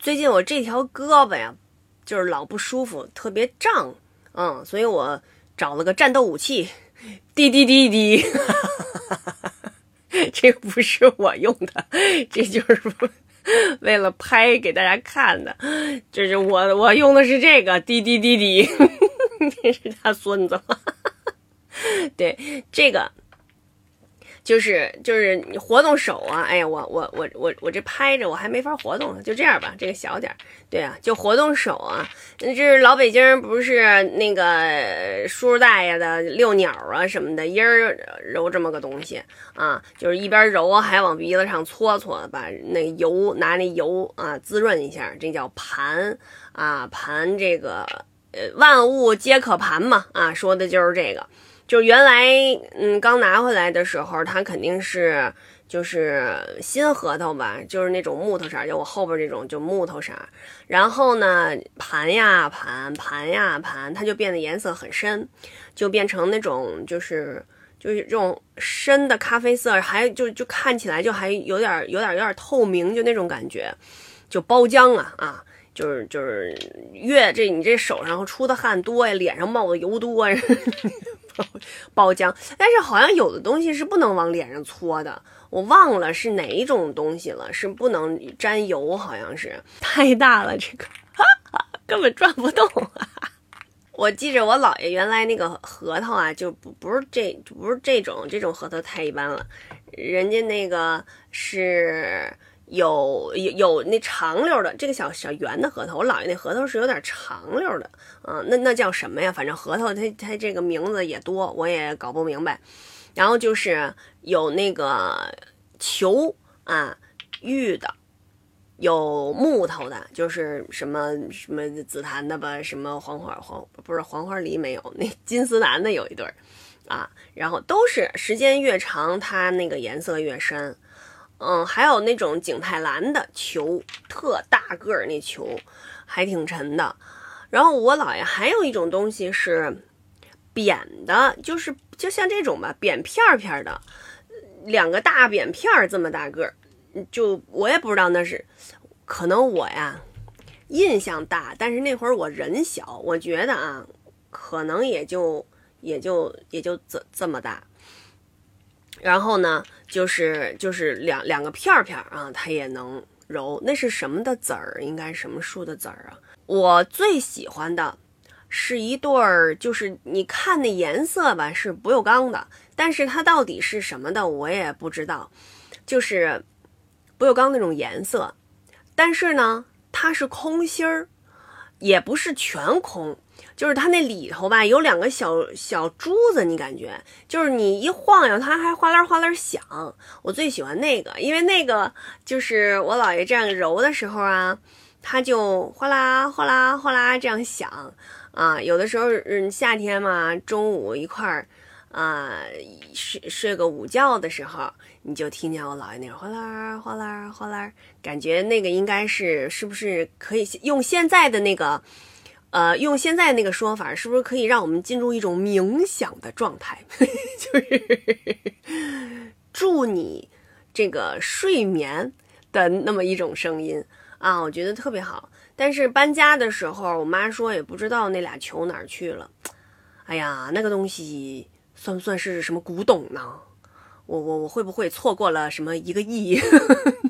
最近我这条胳膊呀，就是老不舒服，特别胀，嗯，所以我找了个战斗武器，滴滴滴滴，这不是我用的，这就是为了拍给大家看的，就是我我用的是这个滴滴滴滴，这是他孙子，对这个。就是就是你活动手啊，哎呀，我我我我我这拍着我还没法活动，就这样吧，这个小点儿，对啊，就活动手啊。那这是老北京不是那个叔叔大爷的遛鸟啊什么的，一人揉这么个东西啊，就是一边揉还往鼻子上搓搓，把那油拿那油啊滋润一下，这叫盘啊盘这个呃万物皆可盘嘛啊，说的就是这个。就原来，嗯，刚拿回来的时候，它肯定是就是新核桃吧，就是那种木头色，就我后边这种就木头色。然后呢，盘呀盘，盘呀盘，它就变得颜色很深，就变成那种就是就是这种深的咖啡色，还就就看起来就还有点有点有点透明，就那种感觉，就包浆啊啊，就是就是越这你这手上出的汗多呀，脸上冒的油多呀。包浆，但是好像有的东西是不能往脸上搓的，我忘了是哪一种东西了，是不能沾油，好像是太大了，这个 根本转不动。我记着我姥爷原来那个核桃啊，就不不是这不是这种这种核桃太一般了，人家那个是。有有有那长溜的这个小小圆的核桃，我姥爷那核桃是有点长溜的，啊，那那叫什么呀？反正核桃它它这个名字也多，我也搞不明白。然后就是有那个球啊，玉的，有木头的，就是什么什么紫檀的吧，什么黄花黄不是黄花梨没有，那 金丝楠的有一对儿啊，然后都是时间越长，它那个颜色越深。嗯，还有那种景泰蓝的球，特大个儿那球，还挺沉的。然后我姥爷还有一种东西是扁的，就是就像这种吧，扁片片的，两个大扁片儿这么大个儿。就我也不知道那是，可能我呀印象大，但是那会儿我人小，我觉得啊，可能也就也就也就这这么大。然后呢，就是就是两两个片儿片儿啊，它也能揉。那是什么的籽儿？应该什么树的籽儿啊？我最喜欢的是一对儿，就是你看那颜色吧，是不锈钢的，但是它到底是什么的，我也不知道。就是不锈钢那种颜色，但是呢，它是空心儿，也不是全空。就是它那里头吧，有两个小小珠子，你感觉就是你一晃悠，它还哗啦哗啦响。我最喜欢那个，因为那个就是我姥爷这样揉的时候啊，它就哗啦哗啦哗啦这样响啊。有的时候，嗯，夏天嘛，中午一块儿啊睡睡个午觉的时候，你就听见我姥爷那哗啦哗啦哗啦，感觉那个应该是是不是可以用现在的那个。呃，用现在那个说法，是不是可以让我们进入一种冥想的状态？就是助你这个睡眠的那么一种声音啊，我觉得特别好。但是搬家的时候，我妈说也不知道那俩球哪儿去了。哎呀，那个东西算不算是什么古董呢？我我我会不会错过了什么一个亿？